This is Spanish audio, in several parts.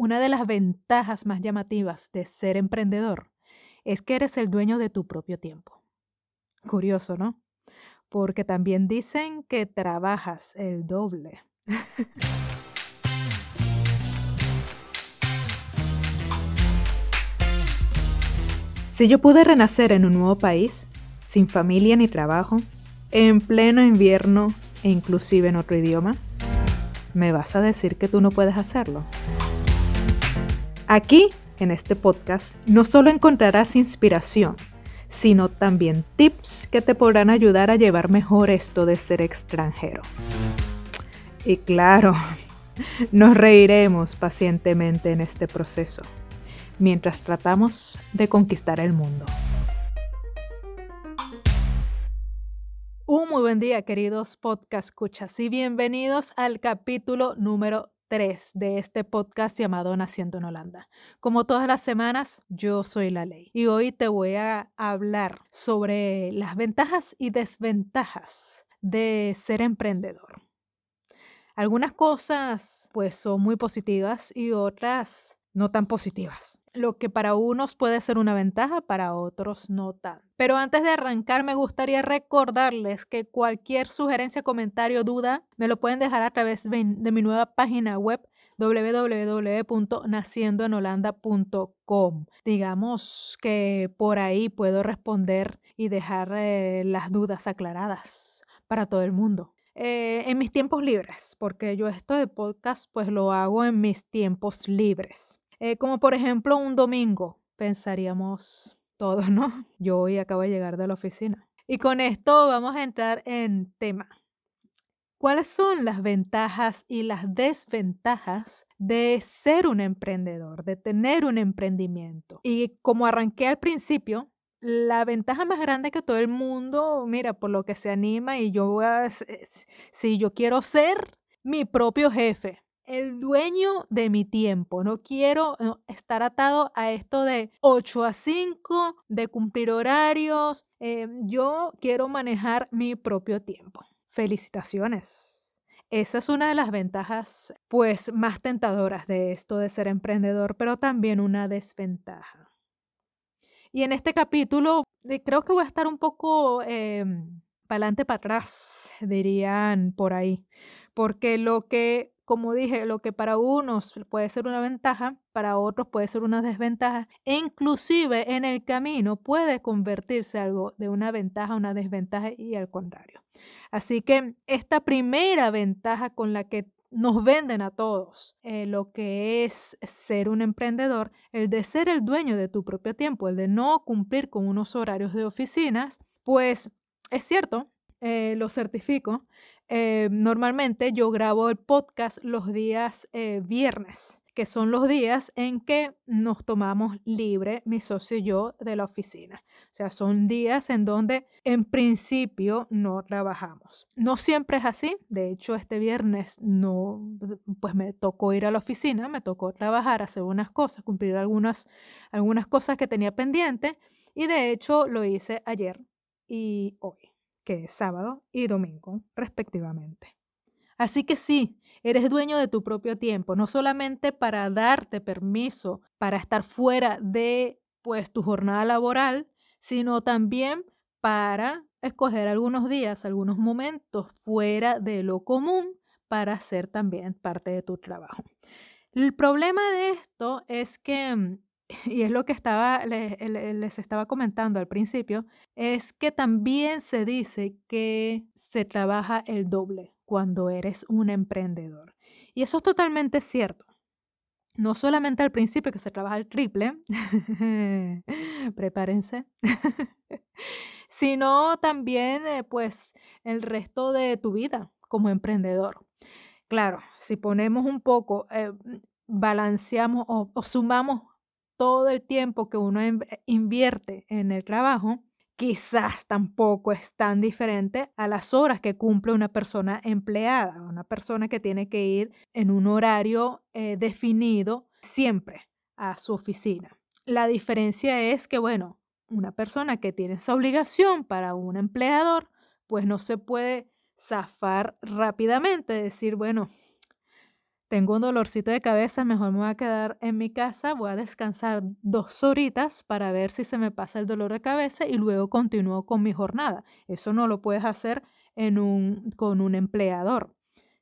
Una de las ventajas más llamativas de ser emprendedor es que eres el dueño de tu propio tiempo. Curioso, ¿no? Porque también dicen que trabajas el doble. si yo pude renacer en un nuevo país, sin familia ni trabajo, en pleno invierno e inclusive en otro idioma, ¿me vas a decir que tú no puedes hacerlo? Aquí en este podcast no solo encontrarás inspiración, sino también tips que te podrán ayudar a llevar mejor esto de ser extranjero. Y claro, nos reiremos pacientemente en este proceso, mientras tratamos de conquistar el mundo. Un muy buen día, queridos podcast escuchas, y bienvenidos al capítulo número 3 de este podcast llamado Naciendo en Holanda. Como todas las semanas, yo soy la ley y hoy te voy a hablar sobre las ventajas y desventajas de ser emprendedor. Algunas cosas pues son muy positivas y otras no tan positivas lo que para unos puede ser una ventaja, para otros no tan. Pero antes de arrancar, me gustaría recordarles que cualquier sugerencia, comentario, duda, me lo pueden dejar a través de, mi nueva página web www.naciendoenholanda.com. Digamos que por ahí puedo responder y dejar eh, las dudas aclaradas para todo el mundo. Eh, en mis tiempos libres, porque yo esto de podcast pues lo hago en mis tiempos libres. Eh, como por ejemplo un domingo, pensaríamos todos, ¿no? Yo hoy acabo de llegar de la oficina. Y con esto vamos a entrar en tema. ¿Cuáles son las ventajas y las desventajas de ser un emprendedor, de tener un emprendimiento? Y como arranqué al principio, la ventaja más grande que todo el mundo, mira, por lo que se anima y yo voy a, si yo quiero ser mi propio jefe, el dueño de mi tiempo. No quiero estar atado a esto de 8 a 5, de cumplir horarios. Eh, yo quiero manejar mi propio tiempo. Felicitaciones. Esa es una de las ventajas, pues, más tentadoras de esto de ser emprendedor, pero también una desventaja. Y en este capítulo eh, creo que voy a estar un poco eh, para adelante, para atrás, dirían por ahí, porque lo que como dije, lo que para unos puede ser una ventaja, para otros puede ser una desventaja, e inclusive en el camino puede convertirse algo de una ventaja a una desventaja y al contrario. Así que esta primera ventaja con la que nos venden a todos eh, lo que es ser un emprendedor, el de ser el dueño de tu propio tiempo, el de no cumplir con unos horarios de oficinas, pues es cierto, eh, lo certifico, eh, normalmente yo grabo el podcast los días eh, viernes, que son los días en que nos tomamos libre, mi socio y yo, de la oficina. O sea, son días en donde en principio no trabajamos. No siempre es así. De hecho, este viernes no, pues me tocó ir a la oficina, me tocó trabajar, hacer unas cosas, cumplir algunas, algunas cosas que tenía pendiente. Y de hecho lo hice ayer y hoy que es sábado y domingo, respectivamente. Así que sí, eres dueño de tu propio tiempo, no solamente para darte permiso para estar fuera de pues tu jornada laboral, sino también para escoger algunos días, algunos momentos fuera de lo común para hacer también parte de tu trabajo. El problema de esto es que mm, y es lo que estaba, les, estaba comentando al principio, es que también se dice que se trabaja el doble cuando eres un emprendedor. Y eso es totalmente cierto. No solamente al principio que se trabaja el triple, prepárense, sino también eh, pues el resto de tu vida como emprendedor. Claro, si ponemos un poco, eh, balanceamos o sumamos todo el tiempo que uno invierte en el trabajo, quizás tampoco es tan diferente a las horas que cumple una persona empleada, una persona que tiene que ir en un horario eh, definido siempre a su oficina. La diferencia es que, bueno, una persona que tiene esa obligación para un empleador, pues no se puede zafar rápidamente, decir, bueno, tengo un dolorcito de cabeza, mejor me voy a quedar en mi casa, voy a descansar dos horitas para ver si se me pasa el dolor de cabeza y luego continúo con mi jornada. Eso no lo puedes hacer en un, con un empleador.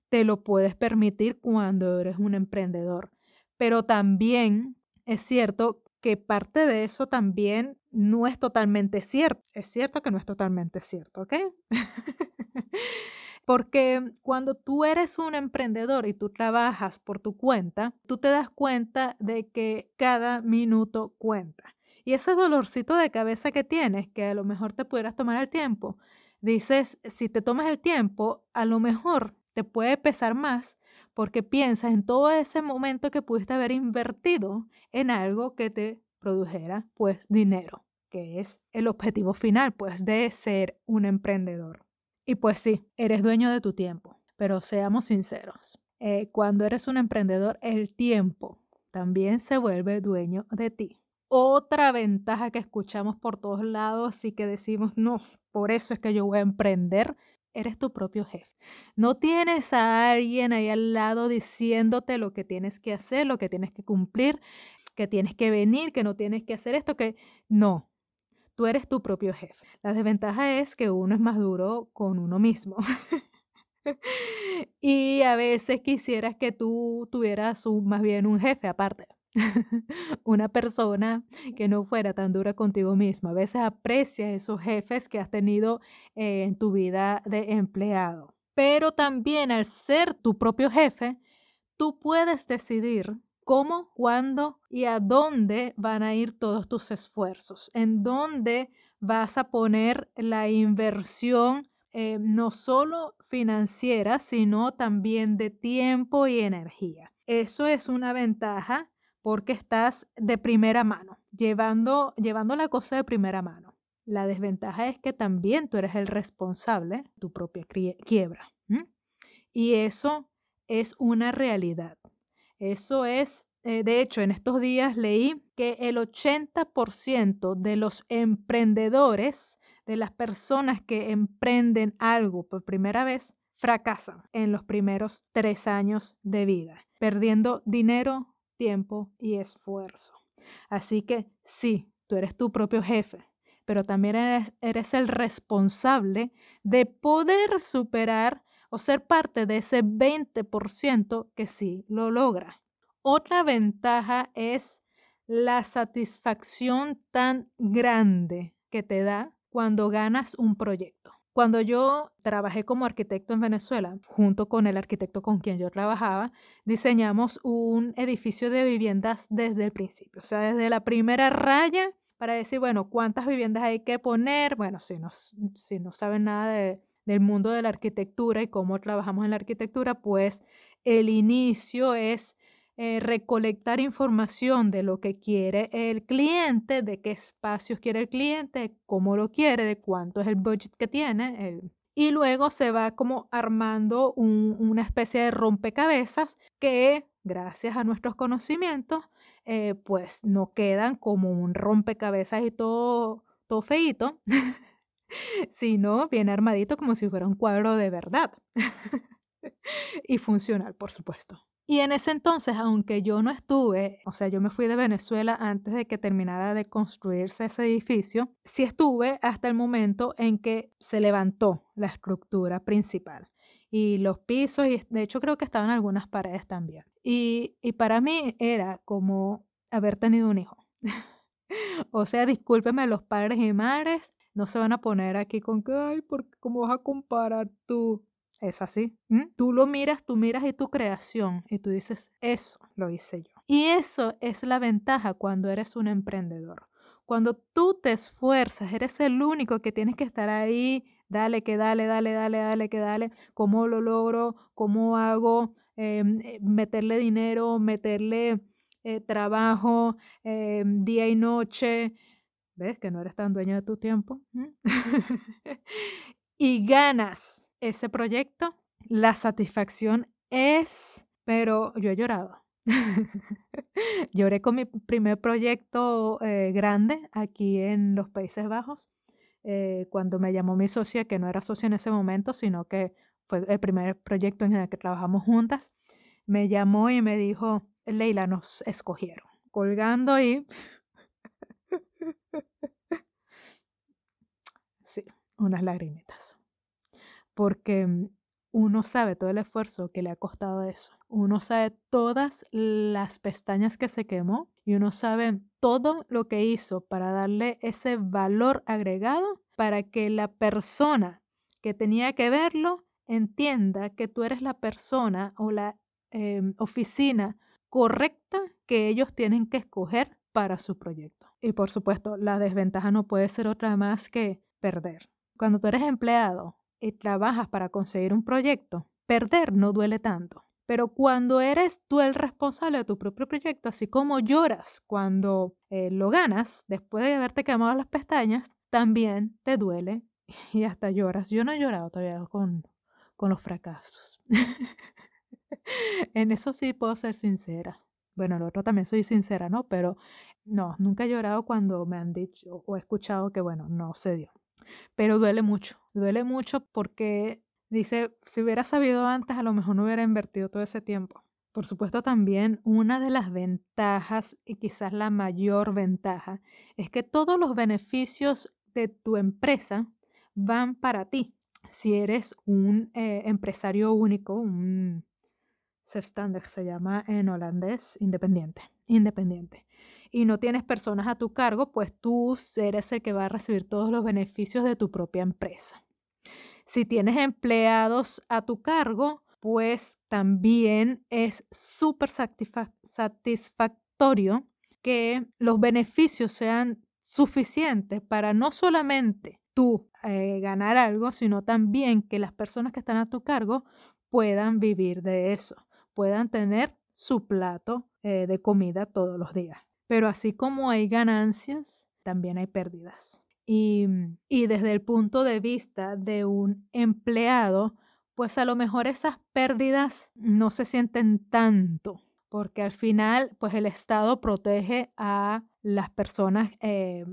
Te lo puedes permitir cuando eres un emprendedor. Pero también es cierto que parte de eso también no es totalmente cierto. Es cierto que no es totalmente cierto, ¿ok? Porque cuando tú eres un emprendedor y tú trabajas por tu cuenta, tú te das cuenta de que cada minuto cuenta. Y ese dolorcito de cabeza que tienes, que a lo mejor te pudieras tomar el tiempo, dices, si te tomas el tiempo, a lo mejor te puede pesar más porque piensas en todo ese momento que pudiste haber invertido en algo que te produjera pues dinero, que es el objetivo final pues de ser un emprendedor. Y pues sí, eres dueño de tu tiempo, pero seamos sinceros, eh, cuando eres un emprendedor, el tiempo también se vuelve dueño de ti. Otra ventaja que escuchamos por todos lados y que decimos, no, por eso es que yo voy a emprender, eres tu propio jefe. No tienes a alguien ahí al lado diciéndote lo que tienes que hacer, lo que tienes que cumplir, que tienes que venir, que no tienes que hacer esto, que no, Tú eres tu propio jefe. La desventaja es que uno es más duro con uno mismo. y a veces quisieras que tú tuvieras más bien un jefe aparte. una persona que no fuera tan dura contigo misma. A veces aprecia esos jefes que has tenido eh, en tu vida de empleado. Pero también al ser tu propio jefe, tú puedes decidir cómo, cuándo y a dónde van a ir todos tus esfuerzos, en dónde vas a poner la inversión eh, no solo financiera, sino también de tiempo y energía. Eso es una ventaja porque estás de primera mano, llevando, llevando la cosa de primera mano. La desventaja es que también tú eres el responsable de tu propia quiebra. Y eso es una realidad. Eso es, eh, de hecho, en estos días leí que el 80% de los emprendedores, de las personas que emprenden algo por primera vez, fracasan en los primeros tres años de vida, perdiendo dinero, tiempo y esfuerzo. Así que sí, tú eres tu propio jefe, pero también eres, eres, el responsable de poder superar o ser parte de ese 20% que sí lo logra. Otra ventaja es la satisfacción tan grande que te da cuando ganas un proyecto. Cuando yo trabajé como arquitecto en Venezuela, junto con el arquitecto con quien yo trabajaba, diseñamos un edificio de viviendas desde el principio, o sea, desde la primera raya para decir, bueno, cuántas viviendas hay que poner. Bueno, si no, si no saben nada de, del mundo de la arquitectura y cómo trabajamos en la arquitectura, pues el inicio es eh, recolectar información de lo que quiere el cliente, de qué espacios quiere el cliente, cómo lo quiere, de cuánto es el budget que tiene. y luego se va como armando una especie de rompecabezas que, gracias a nuestros conocimientos, eh, pues no quedan como un rompecabezas y todo, todo feito, sino bien armadito como si fuera un cuadro de verdad. y funcional, por supuesto. Y en ese entonces, aunque yo no estuve, o sea, yo me fui de Venezuela antes de que terminara de construirse ese edificio, sí estuve hasta el momento en que se levantó la estructura principal y los pisos, y de hecho creo que estaban algunas paredes también. Y, y para mí era como haber tenido un hijo. o sea, discúlpeme los padres y madres, no se van a poner aquí con que, ay, porque ¿cómo vas a comparar tú? Es así. Tú lo miras, tú miras y tu creación y tú dices, eso lo hice yo. Y eso es la ventaja cuando eres un emprendedor. Cuando tú te esfuerzas, eres el único que tienes que estar ahí, dale, que dale, dale, dale, dale, que dale, cómo lo logro, cómo hago, em, eh, meterle dinero, meterle eh, trabajo día y noche. ¿Ves que no eres tan dueño de tu tiempo? y ganas ese proyecto, la satisfacción es, pero yo he llorado. Lloré con mi primer proyecto eh, grande aquí en los Países Bajos, eh, cuando me llamó mi socia, que no era socia en ese momento, sino que fue el primer proyecto en el que trabajamos juntas. me llamó y me dijo, Leila, nos escogieron. Colgando y... sí, unas lagrimitas. Porque mm, uno sabe todo el esfuerzo que le ha costado eso. Uno sabe todas las pestañas que se quemó y uno sabe todo lo que hizo para darle ese valor agregado para que la persona que tenía que verlo entienda que tú eres la persona o la em, oficina correcta que ellos tienen que escoger para su proyecto. Y por supuesto, la desventaja no puede ser otra más que perder. Cuando tú eres empleado y trabajas para conseguir un proyecto, perder no duele tanto. Pero cuando eres tú el responsable de tu propio proyecto, así como lloras cuando eh, lo ganas, después de haberte quemado las pestañas, también te duele y hasta lloras. Yo no he llorado todavía con, con los fracasos. en eso sí puedo ser sincera. Bueno, el otro también soy sincera, ¿no? Pero no, nunca he llorado cuando me han dicho o he escuchado que, bueno, no se dio. Pero duele mucho, duele mucho porque dice, si hubiera sabido antes, a lo mejor no hubiera invertido todo ese tiempo. Por supuesto, también una de las ventajas y quizás la mayor ventaja es que todos los beneficios de tu empresa van para ti. Si eres un eh, empresario único, un se llama en holandés, independiente, independiente y no tienes personas a tu cargo, pues tú eres el que va a recibir todos los beneficios de tu propia empresa. Si tienes empleados a tu cargo, pues también es súper satisfactorio que los beneficios sean suficientes para no solamente tú eh, ganar algo, sino también que las personas que están a tu cargo puedan vivir de eso, puedan tener su plato eh, de comida todos los días. Pero así como hay ganancias, también hay pérdidas. Y, y desde el punto de vista de un empleado, pues a lo mejor esas pérdidas no se sienten tanto, porque al final, pues el Estado protege a las personas eh,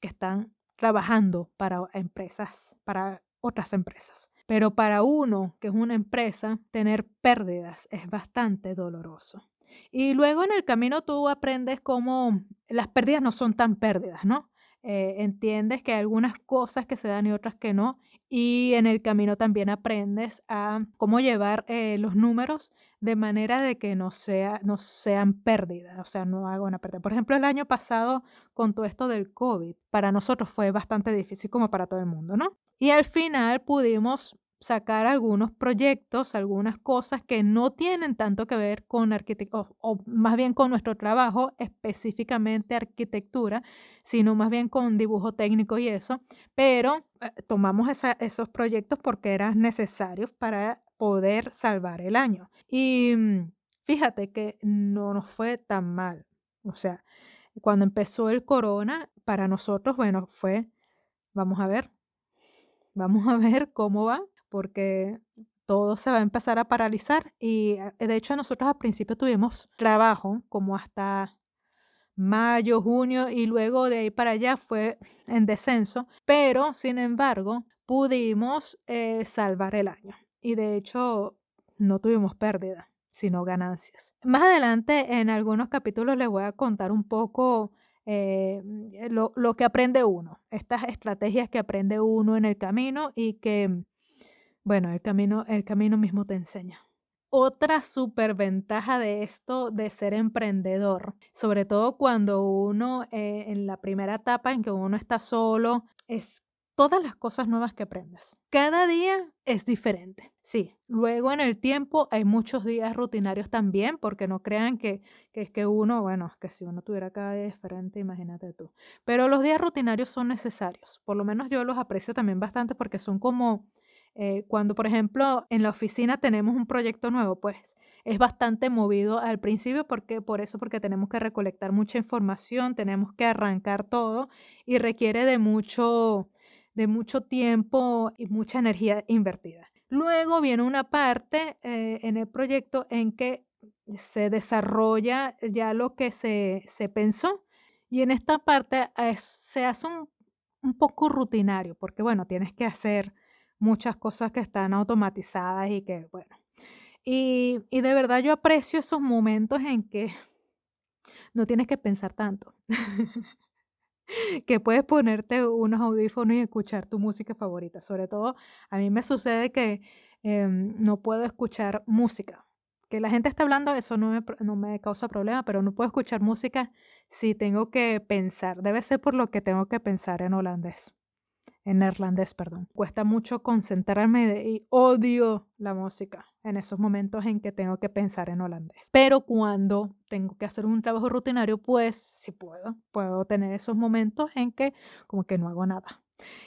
que están trabajando para empresas, para otras empresas. Pero para uno que es una empresa, tener pérdidas es bastante doloroso. Y luego en el camino tú aprendes cómo las pérdidas no son tan pérdidas, ¿no? Eh, entiendes que hay algunas cosas que se dan y otras que no. Y en el camino también aprendes a cómo llevar eh, los números de manera de que no, sea, no sean pérdidas, o sea, no haga una pérdida. Por ejemplo, el año pasado, con todo esto del COVID, para nosotros fue bastante difícil como para todo el mundo, ¿no? Y al final pudimos sacar algunos proyectos, algunas cosas que no tienen tanto que ver con arquitectura, o, más bien con nuestro trabajo, específicamente arquitectura, sino más bien con dibujo técnico y eso, pero eh, tomamos esos proyectos porque eran necesarios para poder salvar el año. Y mm, fíjate que no nos fue tan mal. O sea, cuando empezó el corona, para nosotros, bueno, fue, vamos a ver, vamos a ver cómo va porque todo se va a empezar a paralizar y eh, de hecho nosotros al principio tuvimos trabajo como hasta mayo, junio y luego de ahí para allá fue en descenso, pero sin embargo pudimos eh, salvar el año y de hecho no tuvimos pérdida, sino ganancias. Más adelante en algunos capítulos les voy a contar un poco eh, lo, lo que aprende uno, estas estrategias que aprende uno en el camino y que bueno, el camino, el camino mismo te enseña. Otra superventaja de esto de ser emprendedor, sobre todo cuando uno eh, en la primera etapa en que uno está solo, es todas las cosas nuevas que aprendes. Cada día es diferente. Sí, luego en el tiempo hay muchos días rutinarios también, porque no crean que, que es que uno, bueno, es que si uno tuviera cada día diferente, imagínate tú. Pero los días rutinarios son necesarios. Por lo menos yo los aprecio también bastante porque son como eh, cuando, por ejemplo, en la oficina tenemos un proyecto nuevo, pues es bastante movido al principio porque por eso porque tenemos que recolectar mucha información, tenemos que arrancar todo y requiere de mucho de mucho tiempo y mucha energía invertida. Luego viene una parte eh, en el proyecto en que se desarrolla ya lo que se, se pensó y en esta parte eh, se hace un, un poco rutinario porque bueno, tienes que hacer muchas cosas que están automatizadas y que, bueno. Y, y de verdad yo aprecio esos momentos en que no tienes que pensar tanto. que puedes ponerte unos audífonos y escuchar tu música favorita. Sobre todo, a mí me sucede que em, no puedo escuchar música. Que la gente está hablando, eso no me, no me causa problema, pero no puedo escuchar música si tengo que pensar. Debe ser por lo que tengo que pensar en holandés en neerlandés, perdón. Cuesta mucho concentrarme y odio la música en esos momentos en que tengo que pensar en holandés. Pero cuando tengo que hacer un trabajo rutinario, pues si puedo, puedo tener esos momentos en que como que no hago nada.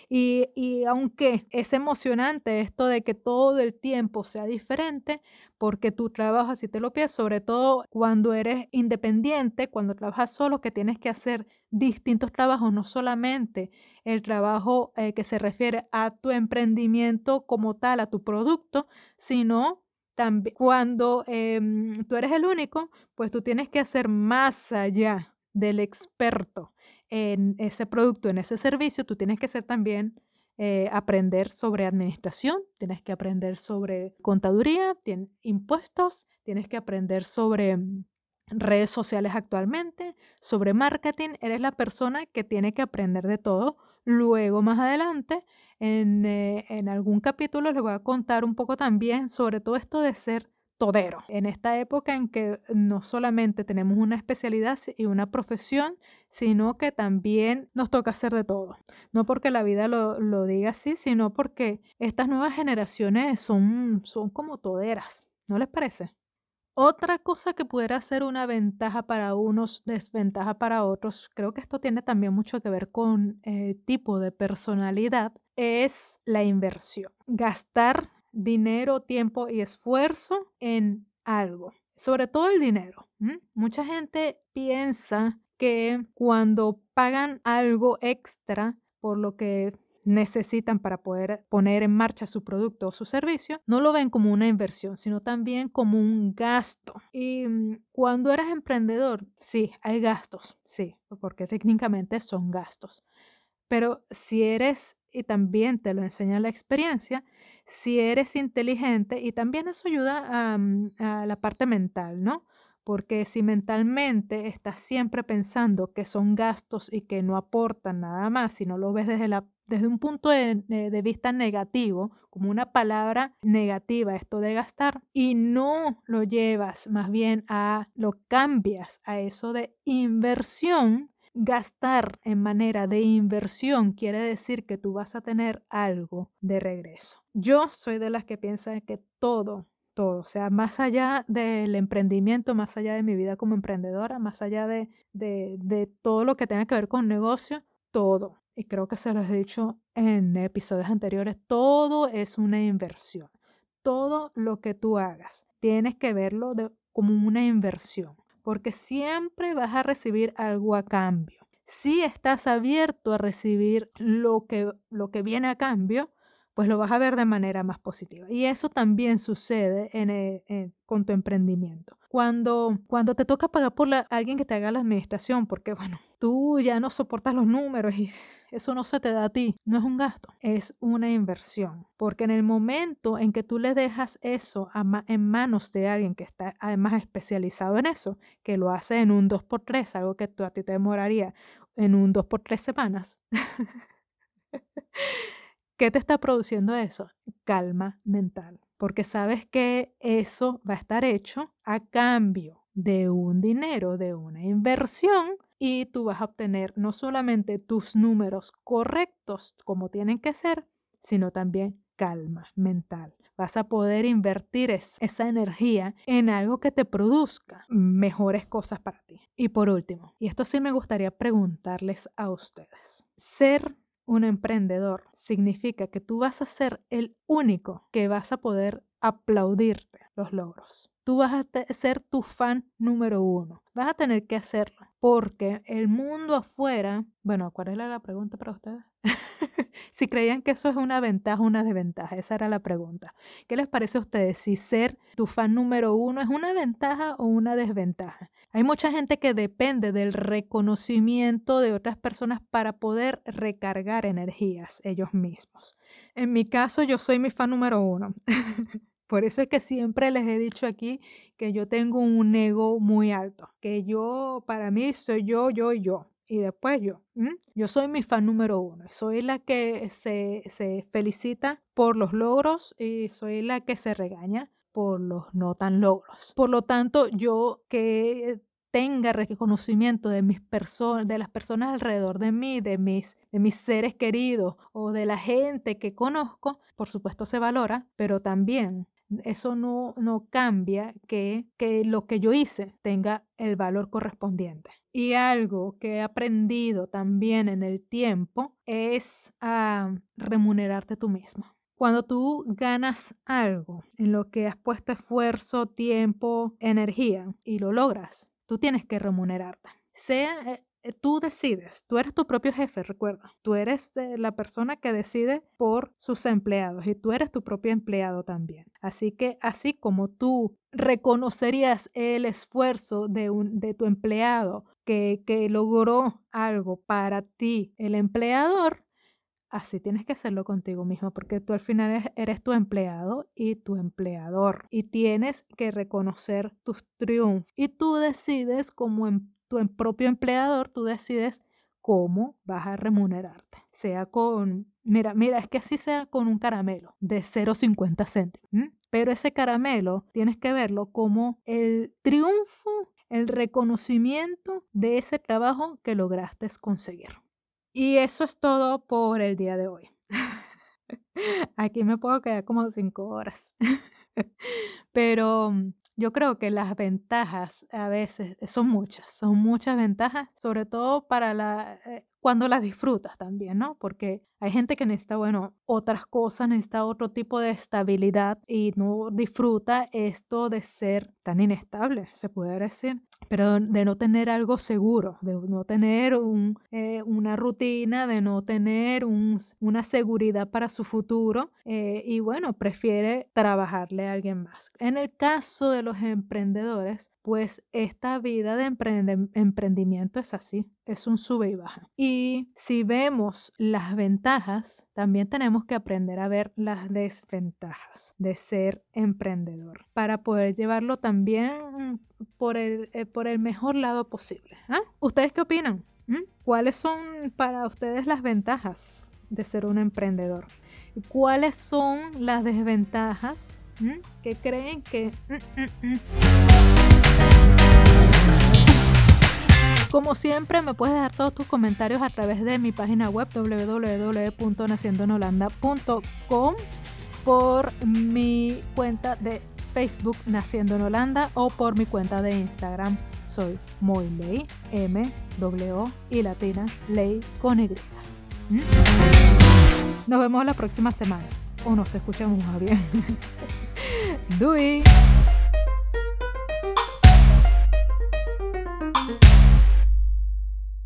Y, y, aunque es emocionante esto de que todo el tiempo sea diferente, porque tú trabajas y te lo pides, sobre todo cuando eres independiente, cuando trabajas solo, que tienes que hacer distintos trabajos, no solamente el trabajo eh, que se refiere a tu emprendimiento como tal, a tu producto, sino también cuando em, tú eres el único, pues tú tienes que hacer más allá del experto en ese producto, en ese servicio, tú tienes que ser también eh, aprender sobre administración, tienes que aprender sobre contaduría, impuestos, tienes que aprender sobre mm, redes sociales actualmente, sobre marketing, eres la persona que tiene que aprender de todo. Luego, más adelante, en, eh, en algún capítulo les voy a contar un poco también sobre todo esto de ser todero. En esta época en que no solamente tenemos una especialidad y una profesión, sino que también nos toca hacer de todo. No porque la vida lo, lo diga así, sino porque estas nuevas generaciones son, son como toderas. ¿No les parece? Otra cosa que pudiera ser una ventaja para unos, desventaja para otros, creo que esto tiene también mucho que ver con el tipo de personalidad, es la inversión. Gastar dinero, tiempo y esfuerzo en algo. Sobre todo el dinero. Mucha gente piensa que cuando pagan algo extra por lo que necesitan para poder poner en marcha su producto o su servicio, no lo ven como una inversión, sino también como un gasto. Y mm, cuando eres emprendedor, sí, hay gastos, sí, porque técnicamente son gastos. Pero si eres, y también te lo enseña la experiencia, si eres inteligente, y también eso ayuda a, mm, a la parte mental, ¿no? porque si mentalmente estás siempre pensando que son gastos y que no aportan nada más, si no lo ves desde, la, desde un punto de, vista negativo, como una palabra negativa, esto de gastar, y no lo llevas más bien a, lo cambias a eso de inversión, gastar en manera de inversión quiere decir que tú vas a tener algo de regreso. Yo soy de las que piensan que todo todo, o sea, más allá del emprendimiento, más allá de mi vida como emprendedora, más allá de, de, todo lo que tenga que ver con negocio, todo, y creo que se lo he dicho en episodios anteriores, todo es una inversión. Todo lo que tú hagas, tienes que verlo como una inversión, porque siempre vas a recibir algo a cambio. Si estás abierto a recibir lo que, lo que viene a cambio, pues lo vas a ver de manera más positiva. Y eso también sucede en, con tu emprendimiento. Cuando, cuando te toca pagar por alguien que te haga la administración, porque bueno, tú ya no soportas los números y eso no se te da a ti, no es un gasto, es una inversión. Porque en el momento en que tú le dejas eso en manos de alguien que está además especializado en eso, que lo hace en un 2x3, algo que tú, a ti te demoraría en un 2x3 semanas. ¿Qué te está produciendo eso? Calma mental, porque sabes que eso va a estar hecho a cambio de un dinero, de una inversión, y tú vas a obtener no solamente tus números correctos como tienen que ser, sino también calma mental. Vas a poder invertir esa energía en algo que te produzca mejores cosas para ti. Y por último, y esto sí me gustaría preguntarles a ustedes, ser un emprendedor significa que tú vas a ser el único que vas a poder aplaudirte los logros. Tú vas a ser tu fan número uno. Vas a tener que hacerlo porque el mundo afuera, bueno, ¿cuál la pregunta para ustedes? si creían que eso es una ventaja o una desventaja, esa era la pregunta. ¿Qué les parece a ustedes si ser tu fan número uno es una ventaja o una desventaja? Hay mucha gente que depende del reconocimiento de otras personas para poder recargar energías ellos mismos. En mi caso, yo soy mi fan número uno. Por eso es que siempre les he dicho aquí que yo tengo un ego muy alto, que yo, para mí, soy yo, yo y yo. Y después yo. Yo soy mi fan número uno. Soy la que se, se felicita por los logros y soy la que se regaña por los no tan logros. Por lo tanto, yo que tenga reconocimiento de mis personas, de las personas alrededor de mí, de mis, de mis seres queridos o de la gente que conozco, por supuesto se valora, pero también eso no, no cambia que, que lo que yo hice tenga el valor correspondiente. Y algo que he aprendido también en el tiempo es a remunerarte tú mismo. Cuando tú ganas algo en lo que has puesto esfuerzo, tiempo, energía y lo logras, Tú tienes que remunerarte. Sea, eh, tú decides, tú eres tu propio jefe, recuerda. Tú eres eh, la persona que decide por sus empleados y tú eres tu propio empleado también. Así que así como tú reconocerías el esfuerzo de, un, de tu empleado que, que logró algo para ti, el empleador, Así tienes que hacerlo contigo mismo porque tú al final eres tu empleado y tu empleador y tienes que reconocer tus triunfos y tú decides como em, tu em, propio empleador, tú decides cómo vas a remunerarte. Sea con, mira, mira, es que así sea con un caramelo de 0,50 céntimos. Pero ese caramelo tienes que verlo como el triunfo, el reconocimiento de ese trabajo que lograste conseguir. Y eso es todo por el día de hoy. Aquí me puedo quedar como cinco horas. Pero mm, yo creo que las ventajas a veces son muchas, son muchas ventajas, sobre todo para la, eh, cuando las disfrutas también, ¿no? Porque hay gente que necesita, bueno, otras cosas, necesita otro tipo de estabilidad y no disfruta esto de ser tan inestable, se puede decir, pero de no tener algo seguro, de no tener eh, una rutina, de no tener un, una seguridad para su futuro eh, y bueno, prefiere trabajarle a alguien más. En el caso de los emprendedores, pues esta vida de emprendimiento es así, es un sube y baja. Y si vemos las ventajas, también tenemos que aprender a ver las desventajas de ser emprendedor para poder llevarlo también por el, eh, por el mejor lado posible. ¿ah? ¿Ustedes qué opinan? ¿Mm? ¿Cuáles son para ustedes las ventajas de ser un emprendedor? ¿Y cuáles son las desventajas ¿Mm? que creen que... Mm, como siempre, me puedes dejar todos tus comentarios a través de mi página web www.naciendoenholanda.com por mi cuenta de Facebook Naciendo en Holanda o por mi cuenta de Instagram. Soy Moyley, M, W y latina, Ley con Y. ¿Mm? Nos vemos la próxima semana. O nos escuchamos más bien. Doei!